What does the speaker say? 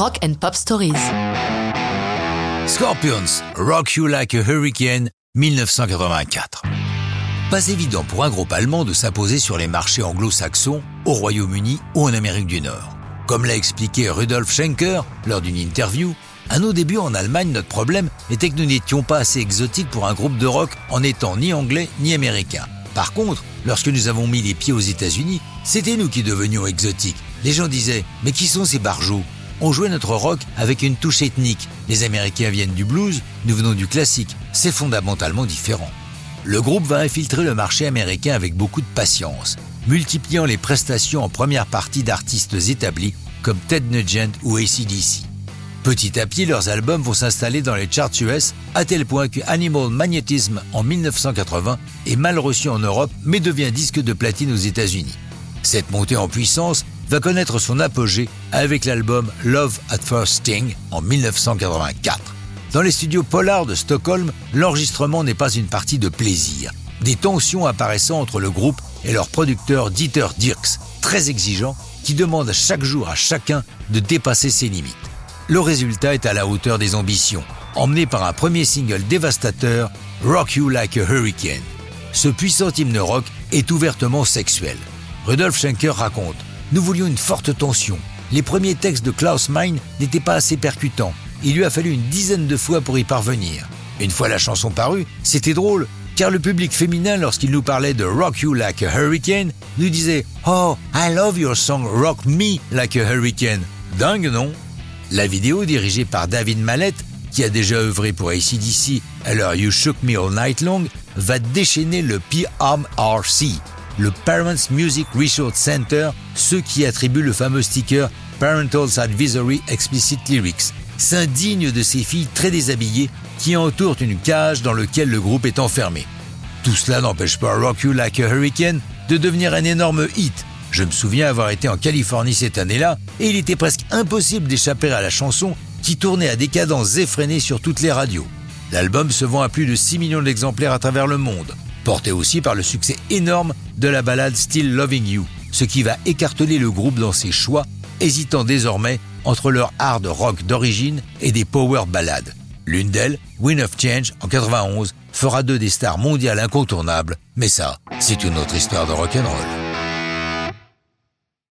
Rock and Pop Stories. Scorpions, Rock You Like a Hurricane, 1984. Pas évident pour un groupe allemand de s'imposer sur les marchés anglo-saxons, au Royaume-Uni ou en Amérique du Nord. Comme l'a expliqué Rudolf Schenker lors d'une interview, à nos débuts en Allemagne, notre problème était que nous n'étions pas assez exotiques pour un groupe de rock en étant ni anglais ni américain. Par contre, lorsque nous avons mis les pieds aux États-Unis, c'était nous qui devenions exotiques. Les gens disaient Mais qui sont ces barjots? On jouait notre rock avec une touche ethnique. Les Américains viennent du blues, nous venons du classique. C'est fondamentalement différent. Le groupe va infiltrer le marché américain avec beaucoup de patience, multipliant les prestations en première partie d'artistes établis comme Ted Nugent ou ACDC. Petit à petit, leurs albums vont s'installer dans les charts US, à tel point que Animal Magnetism en 1980 est mal reçu en Europe, mais devient disque de platine aux États-Unis. Cette montée en puissance va connaître son apogée avec l'album Love at First Sting en 1984. Dans les studios Polar de Stockholm, l'enregistrement n'est pas une partie de plaisir. Des tensions apparaissant entre le groupe et leur producteur Dieter Dirks, très exigeant, qui demande chaque jour à chacun de dépasser ses limites. Le résultat est à la hauteur des ambitions, emmené par un premier single dévastateur, Rock You Like a Hurricane. Ce puissant hymne rock est ouvertement sexuel. Rudolf Schenker raconte Nous voulions une forte tension. Les premiers textes de Klaus Meine n'étaient pas assez percutants. Il lui a fallu une dizaine de fois pour y parvenir. Une fois la chanson parue, c'était drôle, car le public féminin, lorsqu'il nous parlait de Rock You Like a Hurricane, nous disait Oh, I love your song Rock Me Like a Hurricane. Dingue, non? La vidéo, dirigée par David Mallet, qui a déjà œuvré pour ACDC leur You Shook Me All Night Long, va déchaîner le PMRC, le Parents Music Resource Center, ceux qui attribuent le fameux sticker Parental Advisory Explicit Lyrics, s'indigne de ces filles très déshabillées qui entourent une cage dans laquelle le groupe est enfermé. Tout cela n'empêche pas Rock You Like a Hurricane de devenir un énorme hit, je me souviens avoir été en Californie cette année-là et il était presque impossible d'échapper à la chanson qui tournait à des cadences effrénées sur toutes les radios. L'album se vend à plus de 6 millions d'exemplaires à travers le monde, porté aussi par le succès énorme de la ballade Still Loving You, ce qui va écarteler le groupe dans ses choix, hésitant désormais entre leur hard rock d'origine et des power ballades. L'une d'elles, Win of Change en 91, fera d'eux des stars mondiales incontournables, mais ça, c'est une autre histoire de rock'n'roll.